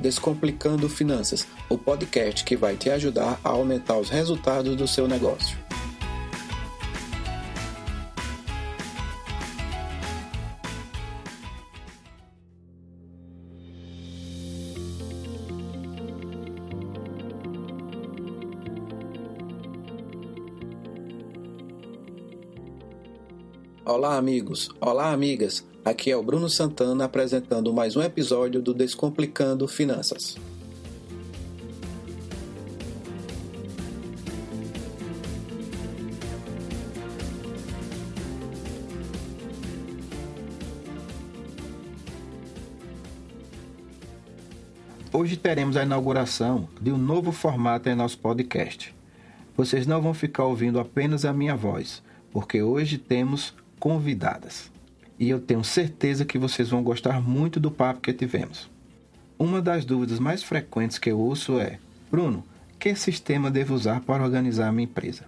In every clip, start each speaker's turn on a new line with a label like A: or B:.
A: Descomplicando Finanças, o podcast que vai te ajudar a aumentar os resultados do seu negócio. Olá, amigos! Olá, amigas! Aqui é o Bruno Santana apresentando mais um episódio do Descomplicando Finanças. Hoje teremos a inauguração de um novo formato em nosso podcast. Vocês não vão ficar ouvindo apenas a minha voz, porque hoje temos convidadas e eu tenho certeza que vocês vão gostar muito do papo que tivemos. Uma das dúvidas mais frequentes que eu ouço é: Bruno, que sistema devo usar para organizar a minha empresa?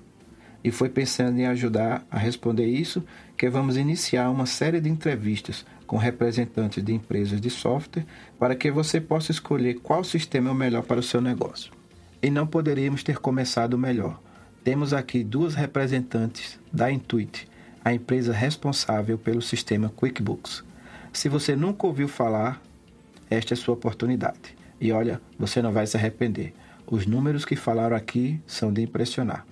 A: E foi pensando em ajudar a responder isso que vamos iniciar uma série de entrevistas com representantes de empresas de software para que você possa escolher qual sistema é o melhor para o seu negócio. E não poderíamos ter começado melhor. Temos aqui duas representantes da Intuit, a empresa responsável pelo sistema QuickBooks. Se você nunca ouviu falar, esta é sua oportunidade. E olha, você não vai se arrepender. Os números que falaram aqui são de impressionar.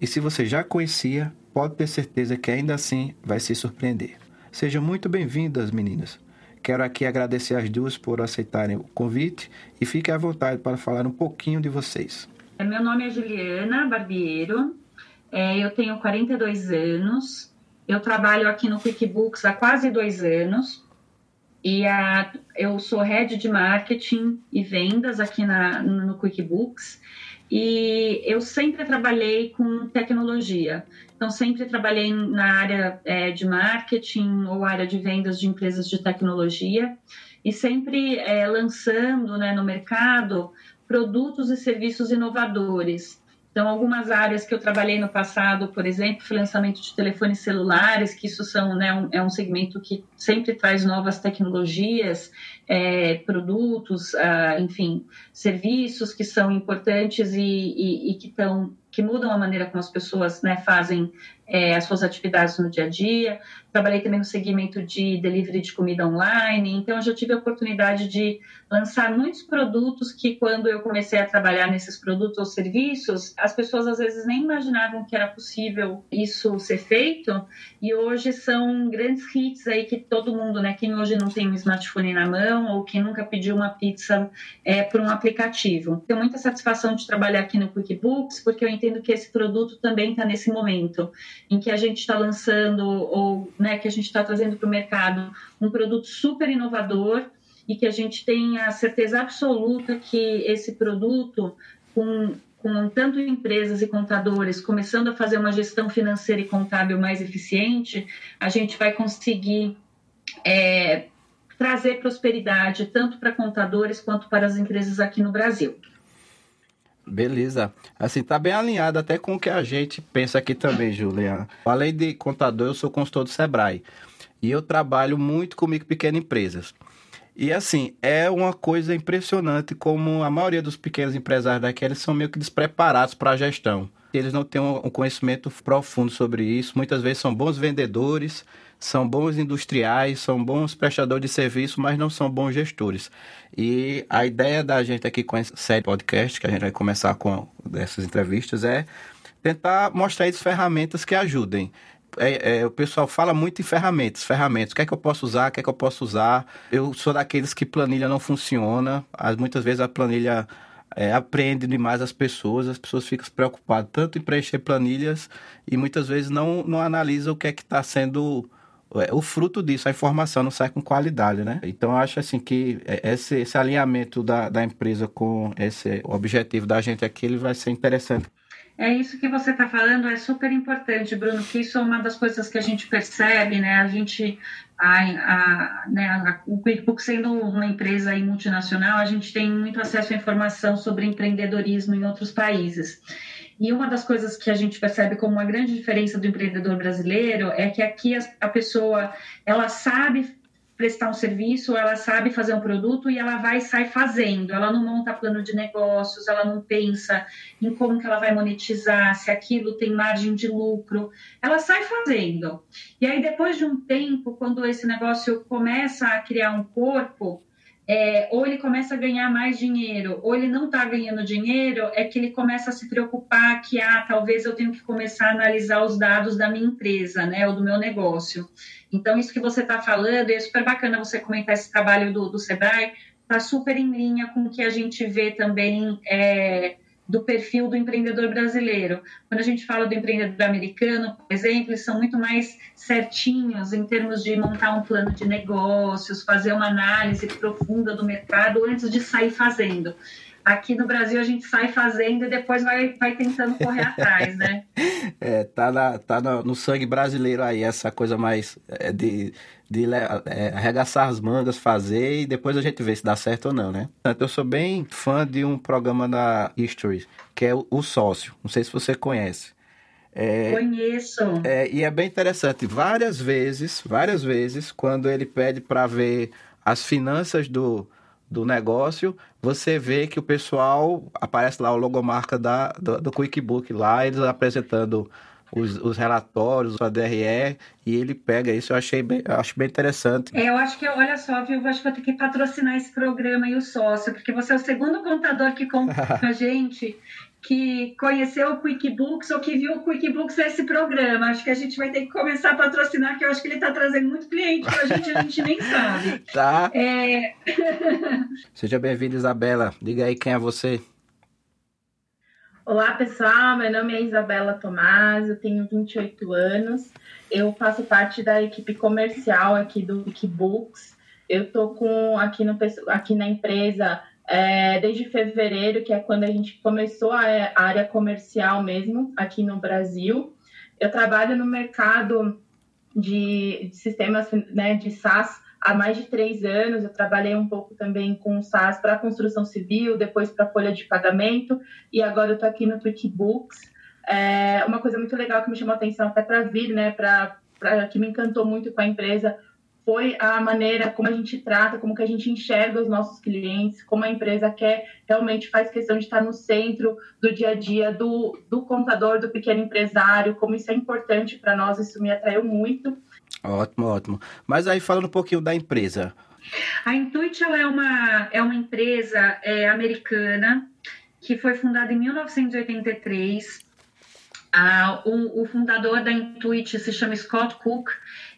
A: E se você já conhecia, pode ter certeza que ainda assim vai se surpreender. Sejam muito bem-vindas, meninas. Quero aqui agradecer as duas por aceitarem o convite e fiquem à vontade para falar um pouquinho de vocês.
B: Meu nome é Juliana Barbiero, é, eu tenho 42 anos, eu trabalho aqui no QuickBooks há quase dois anos e a, eu sou head de marketing e vendas aqui na, no QuickBooks e eu sempre trabalhei com tecnologia. Então, sempre trabalhei na área é, de marketing ou área de vendas de empresas de tecnologia e sempre é, lançando né, no mercado produtos e serviços inovadores. Então, algumas áreas que eu trabalhei no passado, por exemplo, foi lançamento de telefones celulares, que isso são, né, um, é um segmento que sempre traz novas tecnologias, é, produtos, ah, enfim, serviços que são importantes e, e, e que, tão, que mudam a maneira como as pessoas né, fazem é, as suas atividades no dia a dia. Trabalhei também no segmento de delivery de comida online, então eu já tive a oportunidade de lançar muitos produtos que, quando eu comecei a trabalhar nesses produtos ou serviços, as pessoas às vezes nem imaginavam que era possível isso ser feito, e hoje são grandes hits aí que todo mundo, né, quem hoje não tem um smartphone na mão ou quem nunca pediu uma pizza é, por um aplicativo. Tenho muita satisfação de trabalhar aqui no QuickBooks, porque eu entendo que esse produto também está nesse momento em que a gente está lançando ou né, que a gente está trazendo para o mercado um produto super inovador e que a gente tem a certeza absoluta que esse produto, com, com tanto empresas e contadores começando a fazer uma gestão financeira e contábil mais eficiente, a gente vai conseguir é, trazer prosperidade tanto para contadores quanto para as empresas aqui no Brasil.
A: Beleza. Assim, tá bem alinhado até com o que a gente pensa aqui também, Juliana. Além de contador, eu sou consultor do Sebrae. E eu trabalho muito com micro e pequenas empresas. E assim, é uma coisa impressionante como a maioria dos pequenos empresários daqui, são meio que despreparados para a gestão. Eles não têm um conhecimento profundo sobre isso. Muitas vezes são bons vendedores, são bons industriais, são bons prestadores de serviço, mas não são bons gestores. E a ideia da gente aqui com essa série podcast, que a gente vai começar com essas entrevistas, é tentar mostrar as ferramentas que ajudem. É, é, o pessoal fala muito em ferramentas, ferramentas. O que é que eu posso usar? O que é que eu posso usar? Eu sou daqueles que planilha não funciona. As, muitas vezes a planilha é, aprende demais as pessoas, as pessoas ficam preocupadas tanto em preencher planilhas e muitas vezes não, não analisam o que é que está sendo o fruto disso, a informação não sai com qualidade, né? Então, eu acho assim que esse, esse alinhamento da, da empresa com esse objetivo da gente aqui, ele vai ser interessante.
B: É isso que você está falando, é super importante, Bruno, que isso é uma das coisas que a gente percebe, né? A gente, a, a, né, a, o QuickBooks sendo uma empresa multinacional, a gente tem muito acesso à informação sobre empreendedorismo em outros países. E uma das coisas que a gente percebe como uma grande diferença do empreendedor brasileiro é que aqui a, pessoa ela sabe prestar um serviço, ela sabe fazer um produto e ela vai e sai fazendo. Ela não monta plano de negócios, ela não pensa em como que ela vai monetizar, se aquilo tem margem de lucro. Ela sai fazendo. E aí, depois de um tempo, quando esse negócio começa a criar um corpo, é, ou ele começa a ganhar mais dinheiro, ou ele não está ganhando dinheiro, é que ele começa a se preocupar que, ah, talvez eu tenho que começar a analisar os dados da minha empresa, né, ou do meu negócio. Então, isso que você está falando, é super bacana você comentar esse trabalho do, do Sebrae, está super em linha com o que a gente vê também é, do perfil do empreendedor brasileiro. Quando a gente fala do empreendedor americano, por exemplo, eles são muito mais certinhos em termos de montar um plano de negócios, fazer uma análise profunda do mercado antes de sair fazendo. Aqui no Brasil a gente sai fazendo e depois vai, vai tentando correr atrás, né?
A: É, tá, na, tá no sangue brasileiro aí, essa coisa mais é, de, de é, arregaçar as mangas, fazer e depois a gente vê se dá certo ou não, né? Eu sou bem fã de um programa da History, que é o, o Sócio. Não sei se você conhece.
B: É, Conheço.
A: É, e é bem interessante. Várias vezes, várias vezes, quando ele pede para ver as finanças do, do negócio, você vê que o pessoal aparece lá o logomarca da, do, do QuickBook lá, eles apresentando os, os, relatórios, a DRE, e ele pega isso, eu achei bem, acho bem interessante.
B: É, eu acho que, olha só, viu, eu acho que vou ter que patrocinar esse programa e o sócio, porque você é o segundo contador que conta com a gente, que conheceu o QuickBooks ou que viu o QuickBooks nesse programa. Acho que a gente vai ter que começar a patrocinar, que eu acho que ele está trazendo muito cliente para a gente, a gente nem sabe.
A: Tá. É... Seja bem-vinda, Isabela. Diga aí quem é você.
C: Olá, pessoal. Meu nome é Isabela Tomás, eu tenho 28 anos. Eu faço parte da equipe comercial aqui do QuickBooks. Eu estou com aqui, aqui na empresa é, desde fevereiro, que é quando a gente começou a, a área comercial mesmo aqui no Brasil. Eu trabalho no mercado de, de sistemas né, de SaaS há mais de três anos. Eu trabalhei um pouco também com SaaS para construção civil, depois para folha de pagamento, e agora eu estou aqui no QuickBooks. É, uma coisa muito legal que me chamou a atenção até para vir, né, pra, pra, que me encantou muito com a empresa, foi a maneira como a gente trata, como que a gente enxerga os nossos clientes, como a empresa quer, realmente faz questão de estar no centro do dia a dia do, do contador, do pequeno empresário, como isso é importante para nós, isso me atraiu muito.
A: Ótimo, ótimo. Mas aí falando um pouquinho da empresa.
B: A Intuit é, uma, é uma empresa é, americana que foi fundada em 1983. Ah, o, o fundador da Intuit se chama Scott Cook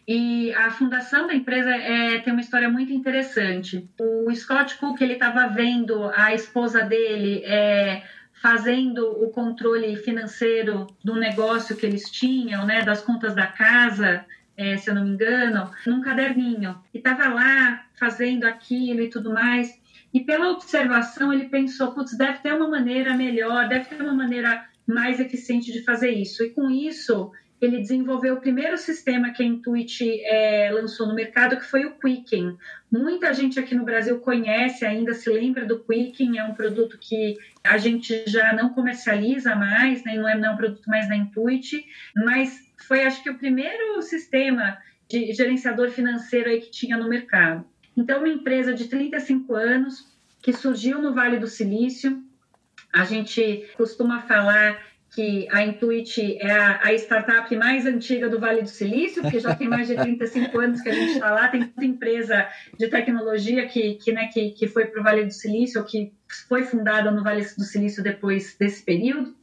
B: e a fundação da empresa é, tem uma história muito interessante. O Scott Cook ele estava vendo a esposa dele é, fazendo o controle financeiro do negócio que eles tinham, né, das contas da casa, é, se eu não me engano, num caderninho. E estava lá fazendo aquilo e tudo mais. E pela observação ele pensou, putz, deve ter uma maneira melhor, deve ter uma maneira mais eficiente de fazer isso. E com isso ele desenvolveu o primeiro sistema que a Intuit é, lançou no mercado, que foi o Quicken. Muita gente aqui no Brasil conhece ainda, se lembra do Quicken, é um produto que a gente já não comercializa mais, né, não, é, não é um produto mais da Intuit, mas foi acho que o primeiro sistema de gerenciador financeiro aí que tinha no mercado. Então, uma empresa de 35 anos que surgiu no Vale do Silício, a gente costuma falar que a Intuit é a, a, startup mais antiga do Vale do Silício, porque já tem mais de 35 anos que a gente está lá, tem muita empresa de tecnologia que, que, né, que, que foi para o Vale do Silício, que foi fundada no Vale do Silício depois desse período.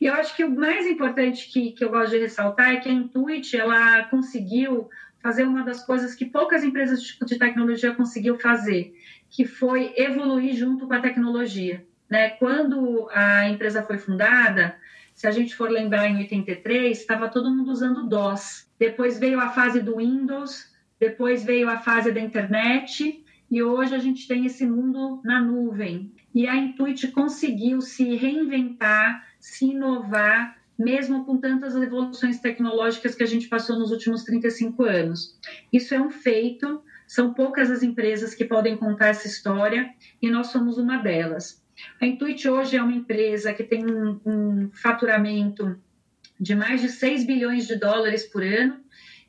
B: E eu acho que o mais importante que, que eu gosto de ressaltar é que a Intuit, ela conseguiu fazer uma das coisas que poucas empresas de tecnologia conseguiu fazer, que foi evoluir junto com a tecnologia. Né? Quando a empresa foi fundada, se a gente for lembrar, em 83, estava todo mundo usando DOS. Depois veio a fase do Windows, depois veio a fase da internet, e hoje a gente tem esse mundo na nuvem. E a Intuit conseguiu se reinventar, se inovar, mesmo com tantas evoluções tecnológicas que a gente passou nos últimos 35 anos. Isso é um feito, são poucas as empresas que podem contar essa história e nós somos uma delas. A Intuit hoje é uma empresa que tem um, um faturamento de mais de 6 bilhões de dólares por ano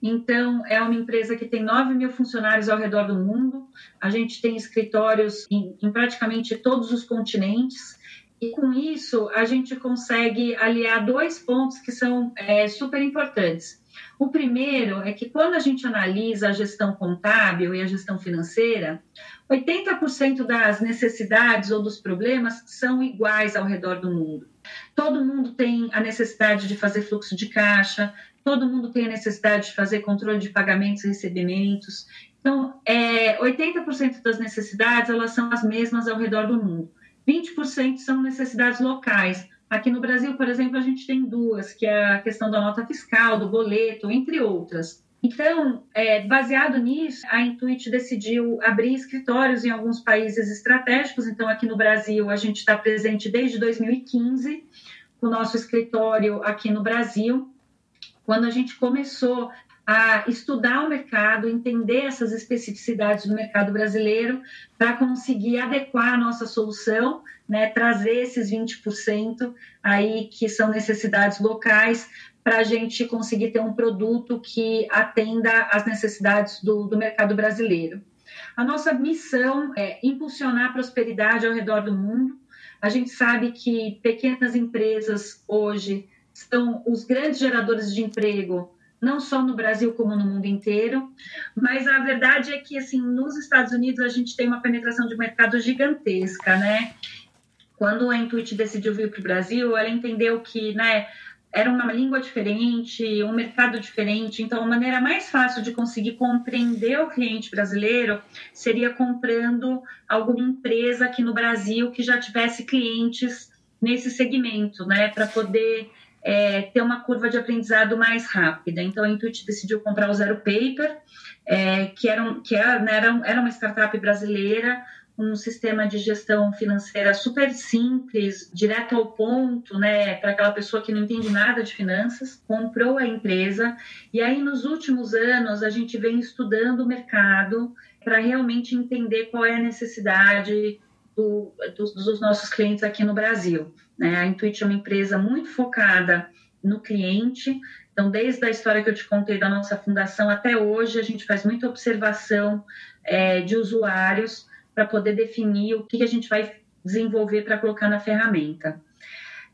B: Então, é uma empresa que tem 9 mil funcionários ao redor do mundo. A gente tem escritórios em, em praticamente todos os continentes. E com isso, a gente consegue aliar dois pontos que são é, super importantes. O primeiro é que quando a gente analisa a gestão contábil e a gestão financeira, 80% das necessidades ou dos problemas são iguais ao redor do mundo. Todo mundo tem a necessidade de fazer fluxo de caixa, todo mundo tem a necessidade de fazer controle de pagamentos e recebimentos. Então, é, 80% das necessidades elas são as mesmas ao redor do mundo. 20% são necessidades locais, Aqui no Brasil, por exemplo, a gente tem duas, que é a questão da nota fiscal, do boleto, entre outras. Então, é, baseado nisso, a Intuit decidiu abrir escritórios em alguns países estratégicos. Então, aqui no Brasil, a gente está presente desde 2015, com o nosso escritório aqui no Brasil. Quando a gente começou a estudar o mercado, entender essas especificidades do mercado brasileiro para conseguir adequar a nossa solução, né, trazer esses 20% aí que são necessidades locais para a gente conseguir ter um produto que atenda às necessidades do, do mercado brasileiro. A nossa missão é impulsionar a prosperidade ao redor do mundo. A gente sabe que pequenas empresas hoje são os grandes geradores de emprego não só no Brasil como no mundo inteiro, mas a verdade é que assim nos Estados Unidos a gente tem uma penetração de mercado gigantesca, né? Quando a Intuit decidiu vir para o Brasil, ela entendeu que, né, era uma língua diferente, um mercado diferente, então a maneira mais fácil de conseguir compreender o cliente brasileiro seria comprando alguma empresa aqui no Brasil que já tivesse clientes nesse segmento, né, para poder é, ter uma curva de aprendizado mais rápida. Então, a Intuit decidiu comprar o Zero Paper, é, que, era, um, que era, né, era, uma startup brasileira, um sistema de gestão financeira super simples, direto ao ponto, né, para aquela pessoa que não entende nada de finanças, comprou a empresa e aí nos últimos anos a gente vem estudando o mercado para realmente entender qual é a necessidade do, dos, dos nossos clientes aqui no Brasil. Né? A Intuit é uma empresa muito focada no cliente. Então, desde a história que eu te contei da nossa fundação até hoje, a gente faz muita observação é, de usuários para poder definir o que, que a gente vai desenvolver para colocar na ferramenta.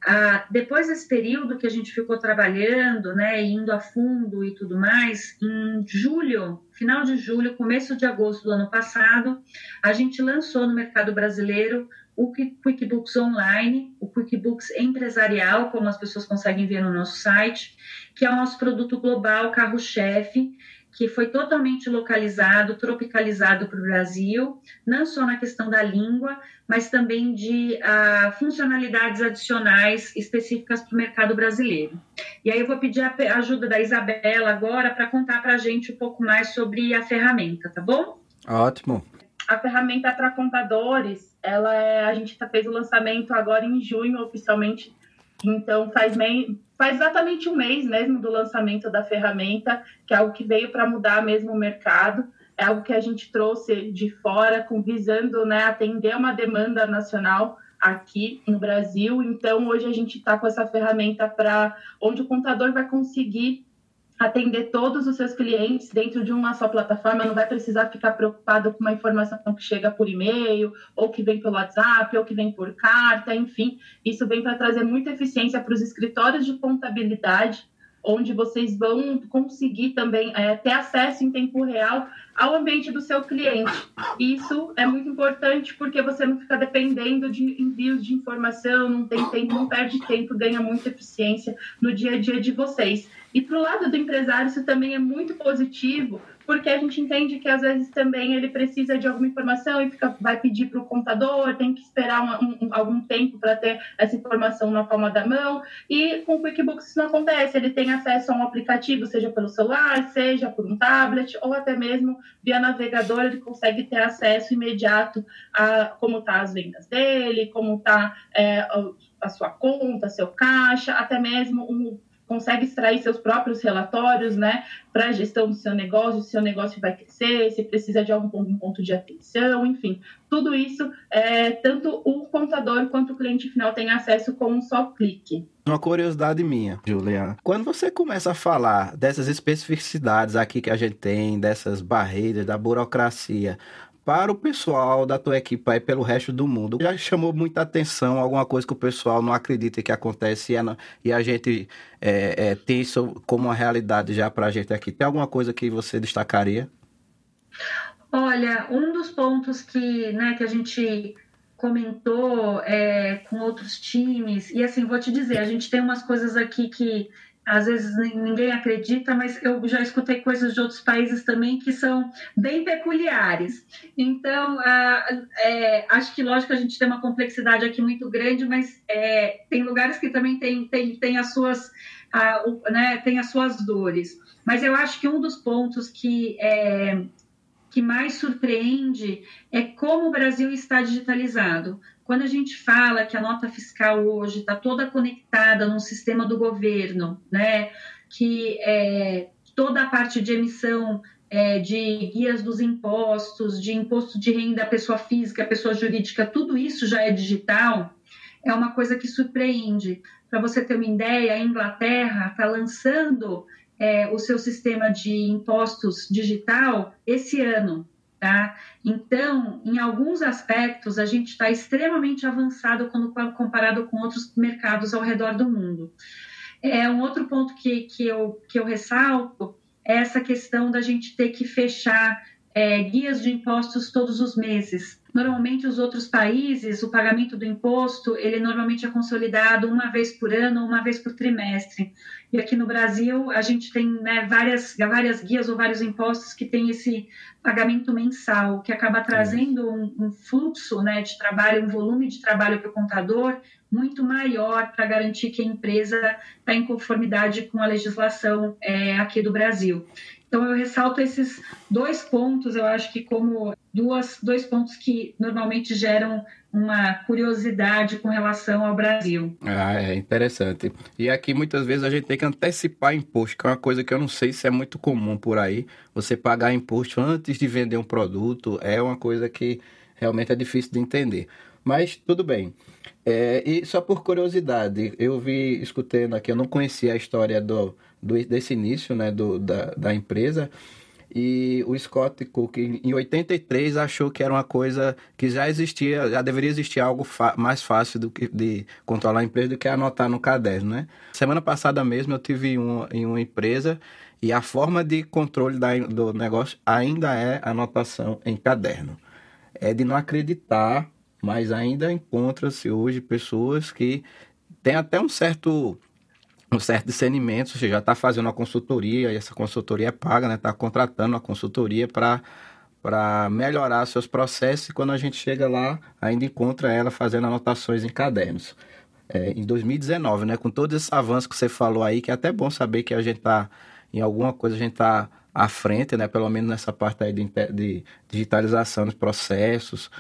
B: Ah, depois desse período que a gente ficou trabalhando, né, indo a fundo e tudo mais, em julho, final de julho, começo de agosto do ano passado, a gente lançou no mercado brasileiro o QuickBooks Online, o QuickBooks Empresarial, como as pessoas conseguem ver no nosso site, que é o nosso produto global, carro-chefe, que foi totalmente localizado, tropicalizado para o Brasil, não só na questão da língua, mas também de uh, funcionalidades adicionais específicas para o mercado brasileiro. E aí eu vou pedir a ajuda da Isabela agora para contar para a gente um pouco mais sobre a ferramenta, tá bom?
A: Ótimo.
C: A ferramenta para contadores, ela é, a gente tá, fez o lançamento agora em junho oficialmente, então faz, mei, faz exatamente um mês mesmo do lançamento da ferramenta, que é algo que veio para mudar mesmo o mercado, é algo que a gente trouxe de fora, com visando né, atender uma demanda nacional aqui no Brasil. Então hoje a gente está com essa ferramenta para onde o contador vai conseguir atender todos os seus clientes dentro de uma só plataforma, não vai precisar ficar preocupado com uma informação que chega por e-mail, ou que vem pelo WhatsApp, ou que vem por carta, enfim. Isso vem para trazer muita eficiência para os escritórios de contabilidade, onde vocês vão conseguir também é, ter acesso em tempo real ao ambiente do seu cliente. Isso é muito importante porque você não fica dependendo de envios de informação, não tem tempo, não perde tempo, ganha muita eficiência no dia a dia de vocês. E para o lado do empresário, isso também é muito positivo, porque a gente entende que às vezes também ele precisa de alguma informação e fica, vai pedir para o contador, tem que esperar um, um, algum tempo para ter essa informação na palma da mão. E com o QuickBooks isso não acontece, ele tem acesso a um aplicativo, seja pelo celular, seja por um tablet, ou até mesmo via navegador, ele consegue ter acesso imediato a como estão tá as vendas dele, como está é, a sua conta, seu caixa, até mesmo um consegue extrair seus próprios relatórios, né, para a gestão do seu negócio, se seu negócio vai crescer, se precisa de algum ponto de atenção, enfim, tudo isso, é, tanto o contador quanto o cliente final tem acesso com um só clique.
A: Uma curiosidade minha, Juliana. Quando você começa a falar dessas especificidades aqui que a gente tem, dessas barreiras, da burocracia, para o pessoal da tua equipe aí pelo resto do mundo. Já chamou muita atenção alguma coisa que o pessoal não acredita que acontece e a, gente é, é, tem isso como uma realidade já para a gente aqui. Tem alguma coisa que você destacaria?
B: Olha, um dos pontos que, né, que a gente comentou é, com outros times, e assim, vou te dizer, a gente tem umas coisas aqui que às vezes ninguém acredita, mas eu já escutei coisas de outros países também que são bem peculiares. Então, é, acho que, lógico, a gente tem uma complexidade aqui muito grande, mas é, tem lugares que também tem, tem, tem, as suas, né, tem as suas dores. Mas eu acho que um dos pontos que, é, que mais surpreende é como o Brasil está digitalizado. Quando a gente fala que a nota fiscal hoje está toda conectada no sistema do governo, né, que é, toda a parte de emissão é, de guias dos impostos, de imposto de renda pessoa física, pessoa jurídica, tudo isso já é digital, é uma coisa que surpreende. Para você ter uma ideia, a Inglaterra está lançando é, o seu sistema de impostos digital esse ano. Tá? Então, em alguns aspectos, a gente está extremamente avançado quando comparado com outros mercados ao redor do mundo. É, um outro ponto que, que, eu, que eu ressalto é essa questão da gente ter que fechar é, guias de impostos todos os meses. Normalmente, os outros países, o pagamento do imposto, ele normalmente é consolidado uma vez por ano, uma vez por trimestre. E aqui no Brasil, a gente tem né, várias, várias guias ou vários impostos que tem esse pagamento mensal, que acaba trazendo um, um fluxo né, de trabalho, um volume de trabalho para o contador muito maior para garantir que a empresa está em conformidade com a legislação é, aqui do Brasil. Então, eu ressalto esses dois pontos, eu acho que como duas, dois pontos que normalmente geram uma curiosidade com relação ao Brasil.
A: Ah, é interessante. E aqui muitas vezes a gente tem que antecipar imposto, que é uma coisa que eu não sei se é muito comum por aí. Você pagar imposto antes de vender um produto é uma coisa que realmente é difícil de entender. Mas tudo bem. É, e só por curiosidade, eu vi, escutando aqui, eu não conhecia a história do, do desse início né, do, da, da empresa. E o Scott Cook, em 83, achou que era uma coisa que já existia, já deveria existir algo mais fácil do que de controlar a empresa do que anotar no caderno, né? Semana passada mesmo eu tive um, em uma empresa e a forma de controle da, do negócio ainda é anotação em caderno. É de não acreditar, mas ainda encontra-se hoje pessoas que têm até um certo um certo discernimento, você já está fazendo uma consultoria, e essa consultoria é paga, está né? contratando uma consultoria para para melhorar seus processos e quando a gente chega lá, ainda encontra ela fazendo anotações em cadernos. É, em 2019, né, com todo esse avanço que você falou aí, que é até bom saber que a gente está, em alguma coisa, a gente está à frente, né, pelo menos nessa parte aí de, de digitalização dos processos,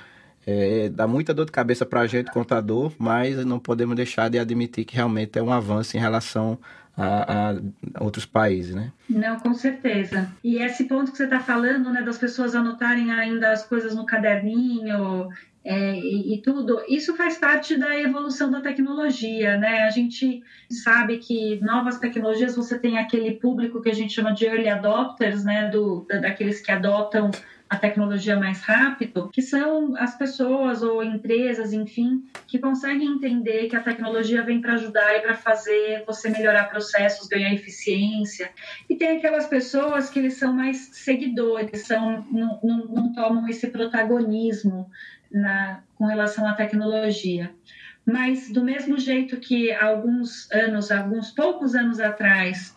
A: é, dá muita dor de cabeça para a gente, contador, mas não podemos deixar de admitir que realmente é um avanço em relação a, a outros países, né?
B: Não, com certeza. E esse ponto que você está falando, né, das pessoas anotarem ainda as coisas no caderninho é, e, e, tudo, isso faz parte da evolução da tecnologia, né? A gente sabe que novas tecnologias, você tem aquele público que a gente chama de early adopters, né? Do, daqueles que adotam a tecnologia mais rápido, que são as pessoas ou empresas, enfim, que conseguem entender que a tecnologia vem para ajudar e para fazer você melhorar processos, ganhar eficiência. E tem aquelas pessoas que eles são mais seguidores, são, não, não, não tomam esse protagonismo na, com relação à tecnologia. Mas do mesmo jeito que alguns anos, alguns poucos anos atrás,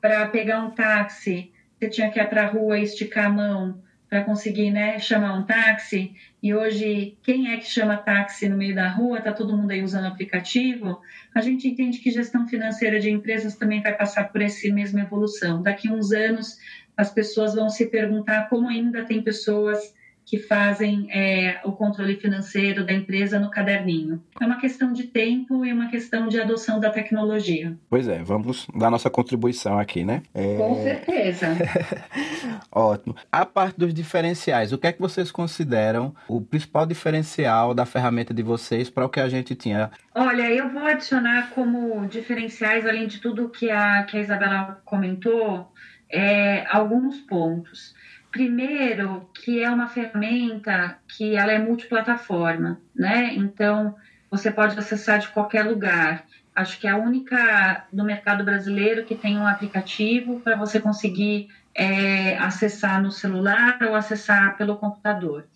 B: para pegar um táxi, você tinha que ir para a rua e esticar a mão para conseguir né, chamar um táxi, e hoje quem é que chama táxi no meio da rua, está todo mundo aí usando aplicativo, a gente entende que gestão financeira de empresas também vai passar por essa mesma evolução. Daqui a uns anos, as pessoas vão se perguntar como ainda tem pessoas que fazem é, o controle financeiro da empresa no caderninho. É uma questão de tempo e uma questão de adoção da tecnologia.
A: Pois é, vamos dar nossa contribuição aqui, né? É...
B: Com certeza.
A: Ótimo. A parte dos diferenciais, o que é que vocês consideram o principal diferencial da ferramenta de vocês para o que a gente tinha?
B: Olha, eu vou adicionar como diferenciais, além de tudo que a, que a Isabela comentou, é, alguns pontos. Primeiro, que é uma ferramenta que ela é multiplataforma, né? Então, você pode acessar de qualquer lugar. Acho que é a única no mercado brasileiro que tem um aplicativo para você conseguir é, acessar no celular ou acessar pelo computador.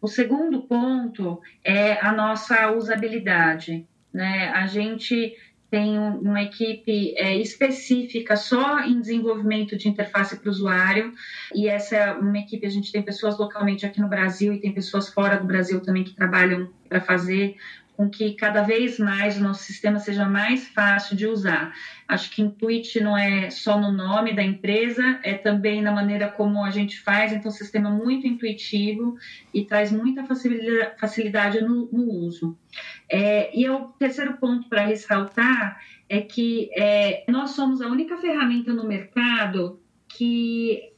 B: O segundo ponto é a nossa usabilidade. Né? A gente tem uma equipe é, específica só em desenvolvimento de interface para o usuário, e essa é uma equipe, a gente tem pessoas localmente aqui no Brasil e tem pessoas fora do Brasil também que trabalham para fazer com que cada vez mais o nosso sistema seja mais fácil de usar. Acho que Intuit não é só no nome da empresa, é também na maneira como a gente faz, então, sistema muito intuitivo e traz muita facilidade no, no uso. É, e o terceiro ponto para ressaltar é que é, nós somos a única ferramenta no mercado que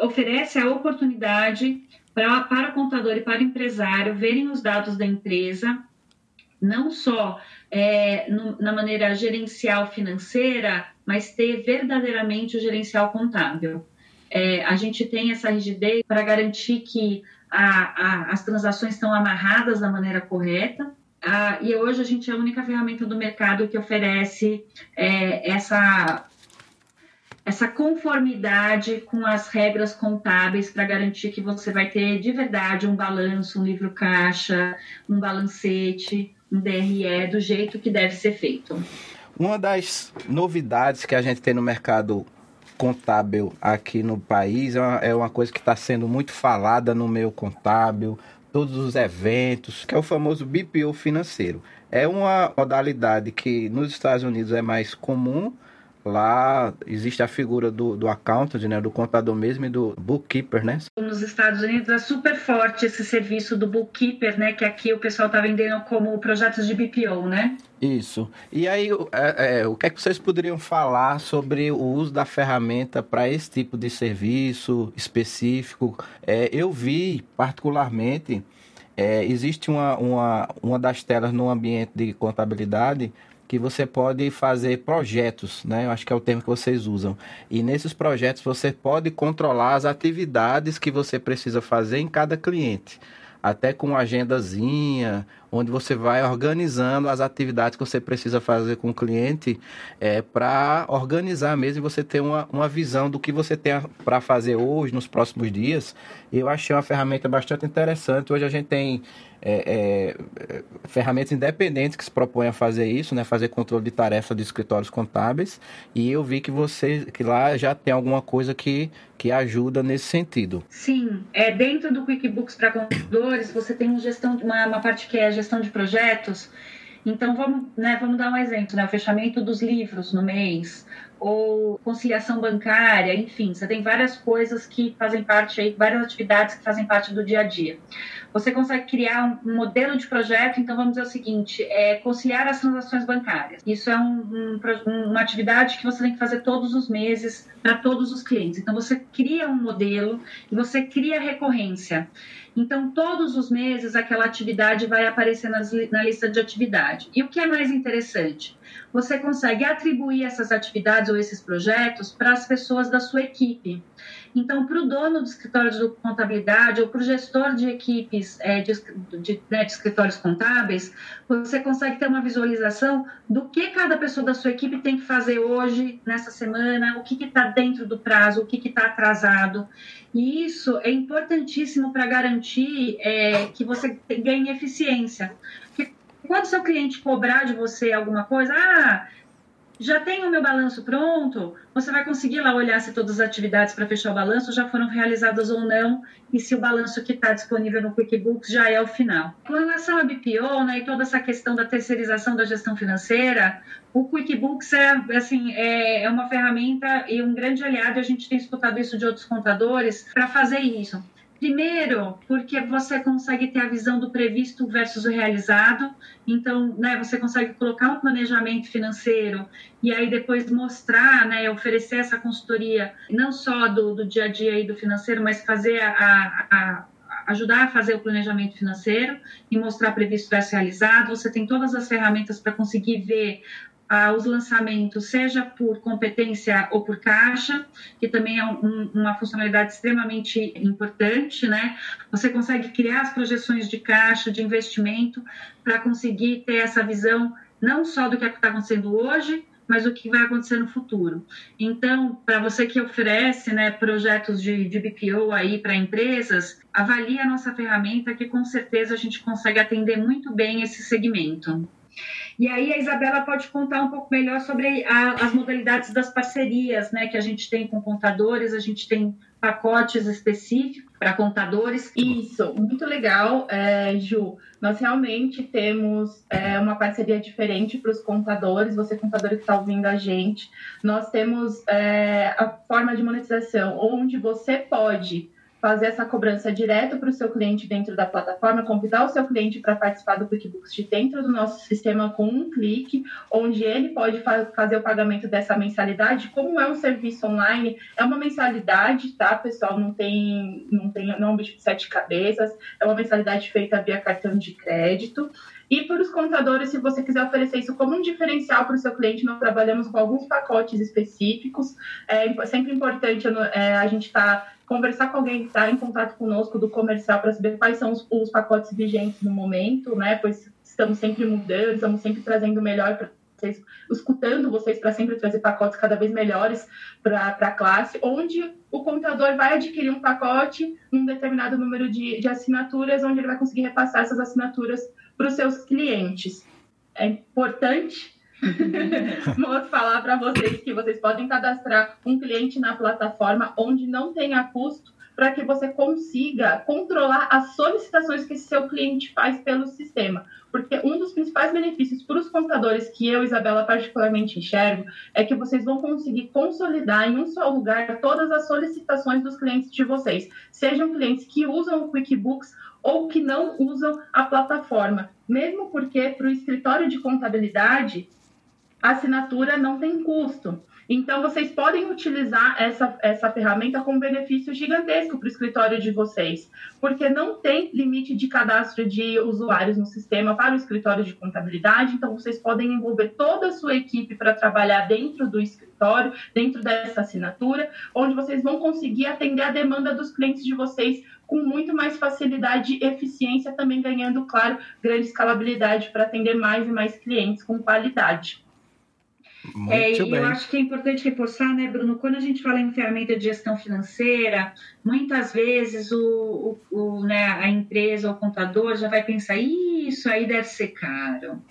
B: oferece a oportunidade para, para o contador e para o empresário verem os dados da empresa não só é, no, na maneira gerencial financeira, mas ter verdadeiramente o gerencial contábil. É, a gente tem essa rigidez para garantir que a, a, as transações estão amarradas da maneira correta. E hoje a gente é a única ferramenta do mercado que oferece é, essa, essa conformidade com as regras contábeis para garantir que você vai ter de verdade um balanço, um livro caixa, um balancete, um DRE do jeito que deve ser feito.
A: Uma das novidades que a gente tem no mercado contábil aqui no país é uma, é uma coisa que está sendo muito falada no meio contábil, todos os eventos, que é o famoso BPO financeiro. É uma modalidade que nos Estados Unidos é mais comum, Lá existe a figura do, do accountant, né, do contador mesmo e do bookkeeper, né?
B: Nos Estados Unidos é super forte esse serviço do bookkeeper, né, que aqui o pessoal está vendendo como projetos de BPO, né?
A: Isso. E aí, é, é, o que é que vocês poderiam falar sobre o uso da ferramenta para esse tipo de serviço específico? É, eu vi, particularmente, é, existe uma, uma, uma das telas no ambiente de contabilidade que você pode fazer projetos, né? Eu acho que é o termo que vocês usam. E nesses projetos você pode controlar as atividades que você precisa fazer em cada cliente, até com uma agendazinha, onde você vai organizando as atividades que você precisa fazer com o cliente é, para organizar mesmo e você ter uma, uma visão do que você tem para fazer hoje, nos próximos dias. Eu achei uma ferramenta bastante interessante. Hoje a gente tem é, é, ferramentas independentes que se propõem a fazer isso, né, fazer controle de tarefas de escritórios contábeis. E eu vi que você, que lá já tem alguma coisa que, que ajuda nesse sentido.
B: Sim, é dentro do QuickBooks para contadores você tem uma gestão, uma, uma parte que é gestão de projetos. Então vamos, né, vamos dar um exemplo, né, o fechamento dos livros no mês, ou conciliação bancária, enfim, você tem várias coisas que fazem parte aí, várias atividades que fazem parte do dia a dia. Você consegue criar um modelo de projeto, então vamos dizer o seguinte, é conciliar as transações bancárias. Isso é um, um, uma atividade que você tem que fazer todos os meses para todos os clientes. Então você cria um modelo e você cria recorrência. Então, todos os meses, aquela atividade vai aparecer nas, na lista de atividade. E o que é mais interessante? Você consegue atribuir essas atividades ou esses projetos para as pessoas da sua equipe. Então, para o dono do escritório de contabilidade ou para o gestor de equipes é, de, de, né, de, escritórios contábeis, você consegue ter uma visualização do que cada pessoa da sua equipe tem que fazer hoje, nessa semana, o que está dentro do prazo, o que está atrasado. E isso é importantíssimo para garantir é, que você ganhe eficiência. Quando seu cliente cobrar de você alguma coisa, ah, já tenho o meu balanço pronto, você vai conseguir lá olhar se todas as atividades para fechar o balanço já foram realizadas ou não e se o balanço que está disponível no QuickBooks já é o final. Com relação à BPO né, e toda essa questão da terceirização da gestão financeira, o QuickBooks é, assim, é, é uma ferramenta e um grande aliado, a gente tem escutado isso de outros contadores, para fazer isso Primeiro, porque você consegue ter a visão do previsto versus o realizado. Então, né, você consegue colocar um planejamento financeiro e aí depois mostrar, né, oferecer essa consultoria, não só do, do dia a dia e do financeiro, mas fazer a, a, ajudar a fazer o planejamento financeiro e mostrar previsto versus realizado. Você tem todas as ferramentas para conseguir ver os lançamentos, seja por competência ou por caixa, que também é um, uma funcionalidade extremamente importante, né? Você consegue criar as projeções de caixa, de investimento, para conseguir ter essa visão não só do que é está acontecendo hoje, mas o que vai acontecer no futuro. Então, para você que oferece né, projetos de, de BPO aí para empresas, avalie a nossa ferramenta que com certeza a gente consegue atender muito bem esse segmento. E aí a Isabela pode contar um pouco melhor sobre a, as modalidades das parcerias, né, que a gente tem com contadores, a gente tem pacotes específicos para contadores.
C: Isso, muito legal, é, Ju. Nós realmente temos é, uma parceria diferente para os contadores, você contador que está ouvindo a gente. Nós temos é, a forma de monetização onde você pode fazer essa cobrança direto para o seu cliente dentro da plataforma, convidar o seu cliente para participar do QuickBooks de dentro do nosso sistema com um clique, onde ele pode fa fazer o pagamento dessa mensalidade. Como é um serviço online, é uma mensalidade, tá, pessoal? Não tem, não tem, não é um bicho de sete cabeças, é uma mensalidade feita via cartão de crédito. E para os contadores, se você quiser oferecer isso como um diferencial para o seu cliente, nós trabalhamos com alguns pacotes específicos. É sempre importante é, a gente estar tá conversar com alguém que está em contato conosco do comercial para saber quais são os, os, pacotes vigentes no momento, né? Pois estamos sempre mudando, estamos sempre trazendo melhor para vocês, escutando vocês para sempre trazer pacotes cada vez melhores para a classe, onde o contador vai adquirir um pacote, um determinado número de, de assinaturas, onde ele vai conseguir repassar essas assinaturas para os seus clientes. É importante falar para vocês que vocês podem cadastrar um cliente na plataforma onde não tenha custo para que você consiga controlar as solicitações que seu cliente faz pelo sistema. Porque um dos principais benefícios para os contadores que eu, Isabela, particularmente enxergo, é que vocês vão conseguir consolidar em um só lugar todas as solicitações dos clientes de vocês, sejam clientes que usam o QuickBooks ou que não usam a plataforma. Mesmo porque para o escritório de contabilidade, a assinatura não tem custo. Então, vocês podem utilizar essa, essa ferramenta com benefício gigantesco para o escritório de vocês, porque não tem limite de cadastro de usuários no sistema para o escritório de contabilidade. Então, vocês podem envolver toda a sua equipe para trabalhar dentro do escritório, dentro dessa assinatura, onde vocês vão conseguir atender a demanda dos clientes de vocês com muito mais facilidade e eficiência, também ganhando, claro, grande escalabilidade para atender mais e mais clientes com qualidade.
B: É, e eu acho que é importante reforçar, né, Bruno, quando a gente fala em ferramenta de gestão financeira, muitas vezes o, o, o né, a empresa ou o contador já vai pensar, isso aí deve ser caro,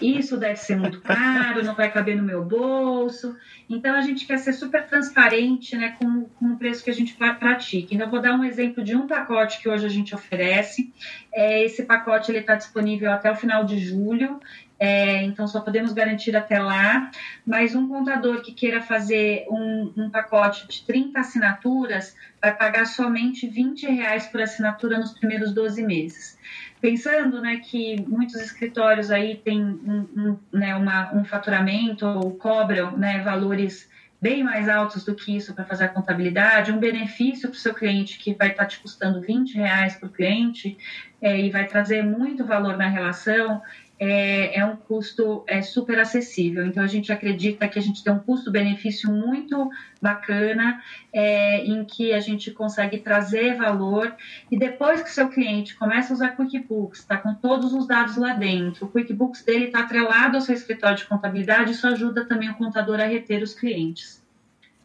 B: isso deve ser muito caro, não vai caber no meu bolso. Então a gente quer ser super transparente né, com, com o preço que a gente pratica. Então, eu vou dar um exemplo de um pacote que hoje a gente oferece. É, esse pacote está disponível até o final de julho é, então só podemos garantir até lá. Mas um contador que queira fazer um, um pacote de 30 assinaturas vai pagar somente 20 reais por assinatura nos primeiros 12 meses. Pensando né, que muitos escritórios aí têm um, um, né, uma, um faturamento ou cobram né, valores bem mais altos do que isso para fazer a contabilidade, um benefício para o seu cliente que vai estar tá te custando 20 reais por cliente é, e vai trazer muito valor na relação, é, é um custo é, super acessível. Então, a gente acredita que a gente tem um custo-benefício muito bacana, é, em que a gente consegue trazer valor. E depois que o seu cliente começa a usar QuickBooks, está com todos os dados lá dentro, o QuickBooks dele está atrelado ao seu escritório de contabilidade, isso ajuda também o contador a reter os clientes.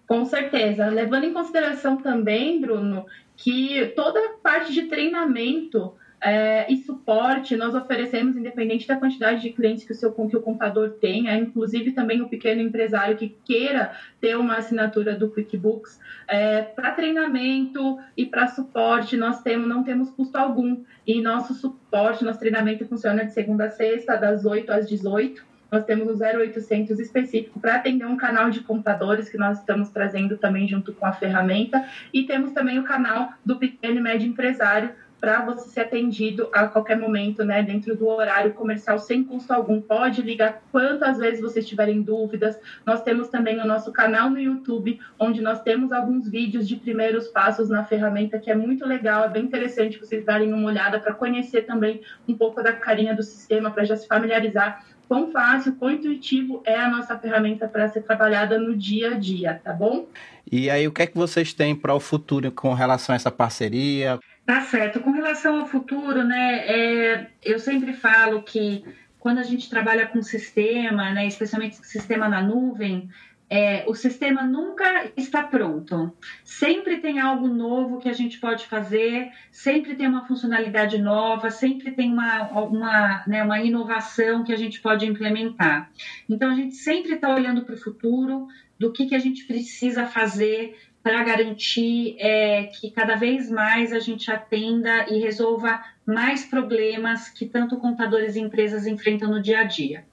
C: Com certeza. Levando em consideração também, Bruno, que toda parte de treinamento é, e suporte nós oferecemos, independente da quantidade de clientes que o seu que o contador tenha, inclusive também o pequeno empresário que queira ter uma assinatura do QuickBooks. É, para treinamento e para suporte, nós temos, não temos custo algum. E nosso suporte, nosso treinamento funciona de segunda a sexta, das 8 às 18 nós temos o 0800 específico para atender um canal de computadores que nós estamos trazendo também junto com a ferramenta e temos também o canal do pequeno e médio empresário para você ser atendido a qualquer momento, né, dentro do horário comercial sem custo algum. Pode ligar quantas vezes vocês tiverem dúvidas. Nós temos também o nosso canal no YouTube, onde nós temos alguns vídeos de primeiros passos na ferramenta, que é muito legal, é bem interessante vocês darem uma olhada para conhecer também um pouco da carinha do sistema, para já se familiarizar quão fácil, quão intuitivo é a nossa ferramenta para ser trabalhada no dia a dia, tá bom?
A: E aí, o que é que vocês têm para o futuro com relação a essa parceria?
B: Tá certo. Com relação ao futuro, né, é, eu sempre falo que quando a gente trabalha com sistema, né, especialmente sistema na nuvem, é, o sistema nunca está pronto. Sempre tem algo novo que a gente pode fazer, sempre tem uma funcionalidade nova, sempre tem uma, uma, né, uma inovação que a gente pode implementar. Então, a gente sempre está olhando para o futuro, do que, que a gente precisa fazer para garantir é, que cada vez mais a gente atenda e resolva mais problemas que tanto contadores e empresas enfrentam no dia a dia.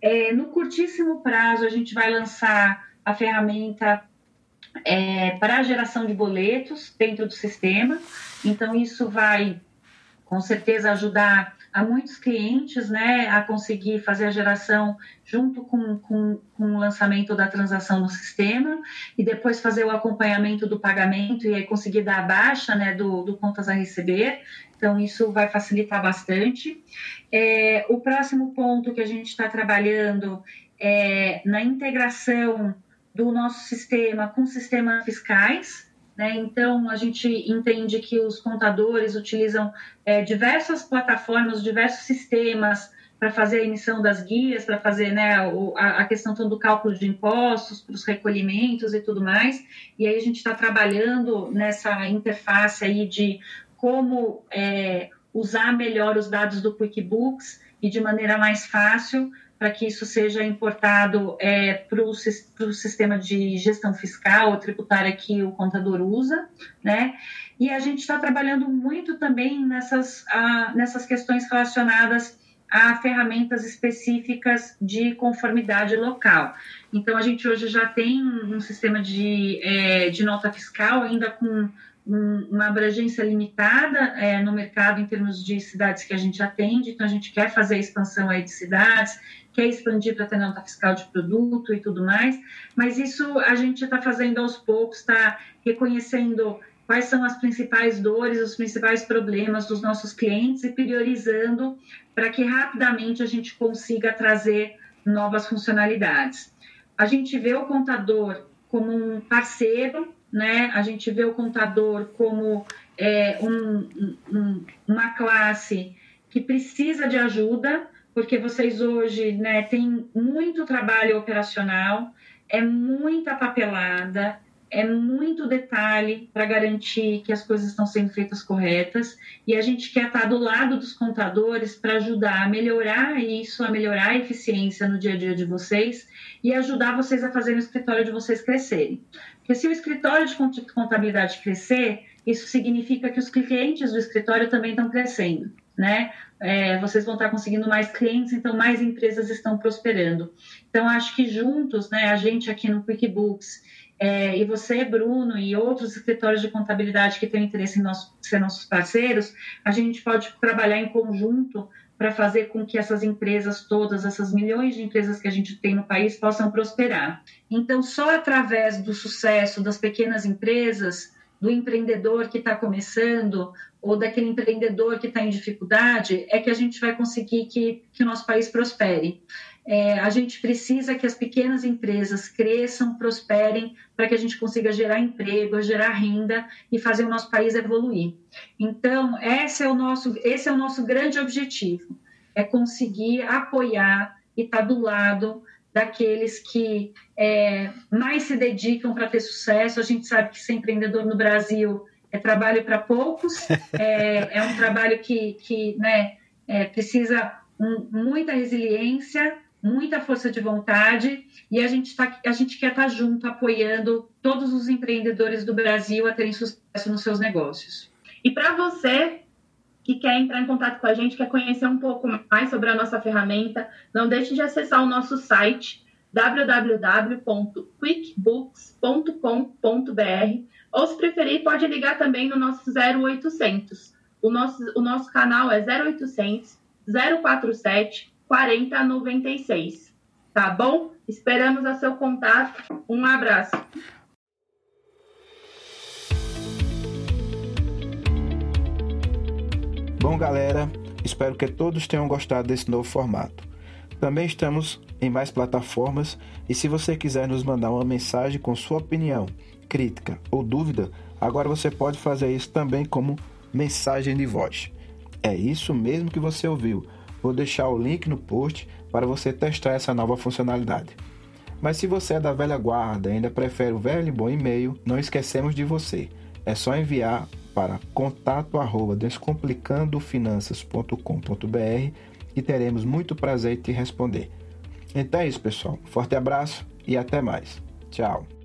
B: É, no curtíssimo prazo, a gente vai lançar a ferramenta é, para a geração de boletos dentro do sistema. Então, isso vai com certeza ajudar a muitos clientes né, a conseguir fazer a geração junto com, com, com, o lançamento da transação no sistema e depois fazer o acompanhamento do pagamento e aí conseguir dar a baixa né, do, do contas a receber. Então, isso vai facilitar bastante. É, o próximo ponto que a gente está trabalhando é na integração do nosso sistema com sistemas fiscais. Né? Então, a gente entende que os contadores utilizam é, diversas plataformas, diversos sistemas para fazer a emissão das guias, para fazer né, a, questão do cálculo de impostos, para os recolhimentos e tudo mais. E aí a gente está trabalhando nessa interface aí de como é, usar melhor os dados do QuickBooks e de maneira mais fácil para que isso seja importado é, para o sistema de gestão fiscal ou tributária que o contador usa, né? E a gente está trabalhando muito também nessas, nessas questões relacionadas a ferramentas específicas de conformidade local. Então, a gente hoje já tem um sistema de, é, de nota fiscal, ainda com uma abrangência limitada é, no mercado em termos de cidades que a gente atende, então a gente quer fazer a expansão aí de cidades, quer expandir para ter nota fiscal de produto e tudo mais, mas isso a gente está fazendo aos poucos, está reconhecendo quais são as principais dores, os principais problemas dos nossos clientes e priorizando para que rapidamente a gente consiga trazer novas funcionalidades. A gente vê o contador como um parceiro, né? A gente vê o contador como é, um, um, uma classe que precisa de ajuda, porque vocês hoje né, têm muito trabalho operacional, é muita papelada, é muito detalhe para garantir que as coisas estão sendo feitas corretas e a gente quer estar do lado dos contadores para ajudar a melhorar isso, a melhorar a eficiência no dia a dia de vocês e ajudar vocês a fazer o escritório de vocês crescerem. Porque se o escritório de contabilidade crescer, isso significa que os clientes do escritório também estão crescendo né? É, vocês vão estar conseguindo mais clientes, então mais empresas estão prosperando. Então, acho que juntos, né, a gente aqui no QuickBooks é, e você, Bruno, e outros escritórios de contabilidade que têm interesse em nosso, ser nossos parceiros, a gente pode trabalhar em conjunto para fazer com que essas empresas todas, essas milhões de empresas que a gente tem no país, possam prosperar. Então, só através do sucesso das pequenas empresas, do empreendedor que está começando, ou daquele empreendedor que está em dificuldade, é que a gente vai conseguir que, que o nosso país prospere. É, a gente precisa que as pequenas empresas cresçam, prosperem, para que a gente consiga gerar emprego, gerar renda e fazer o nosso país evoluir. Então, esse é o nosso, esse é o nosso grande objetivo, é conseguir apoiar e estar tá do lado daqueles que é, mais se dedicam para ter sucesso. A gente sabe que ser empreendedor no Brasil é trabalho para poucos, é, é, um trabalho que, que né, é, precisa um, muita resiliência, muita força de vontade e a gente, tá, a gente quer estar tá junto apoiando todos os empreendedores do Brasil a terem sucesso nos seus negócios.
C: E para você que quer entrar em contato com a gente, quer conhecer um pouco mais sobre a nossa ferramenta, não deixe de acessar o nosso site www.quickbooks.com.br ou, se preferir, pode ligar também no nosso 0800. O nosso, o nosso canal é 0800 047 4096. Tá bom? Esperamos a seu contato. Um abraço.
A: Bom, galera, espero que todos tenham gostado desse novo formato. Também estamos em mais plataformas e se você quiser nos mandar uma mensagem com sua opinião, crítica ou dúvida, agora você pode fazer isso também como mensagem de voz. É isso mesmo que você ouviu. Vou deixar o link no post para você testar essa nova funcionalidade. Mas se você é da velha guarda e ainda prefere o velho e bom e-mail, não esquecemos de você. É só enviar para contato@descomplicandofinanças.com.br e teremos muito prazer em te responder. Então é isso, pessoal. Forte abraço e até mais. Tchau.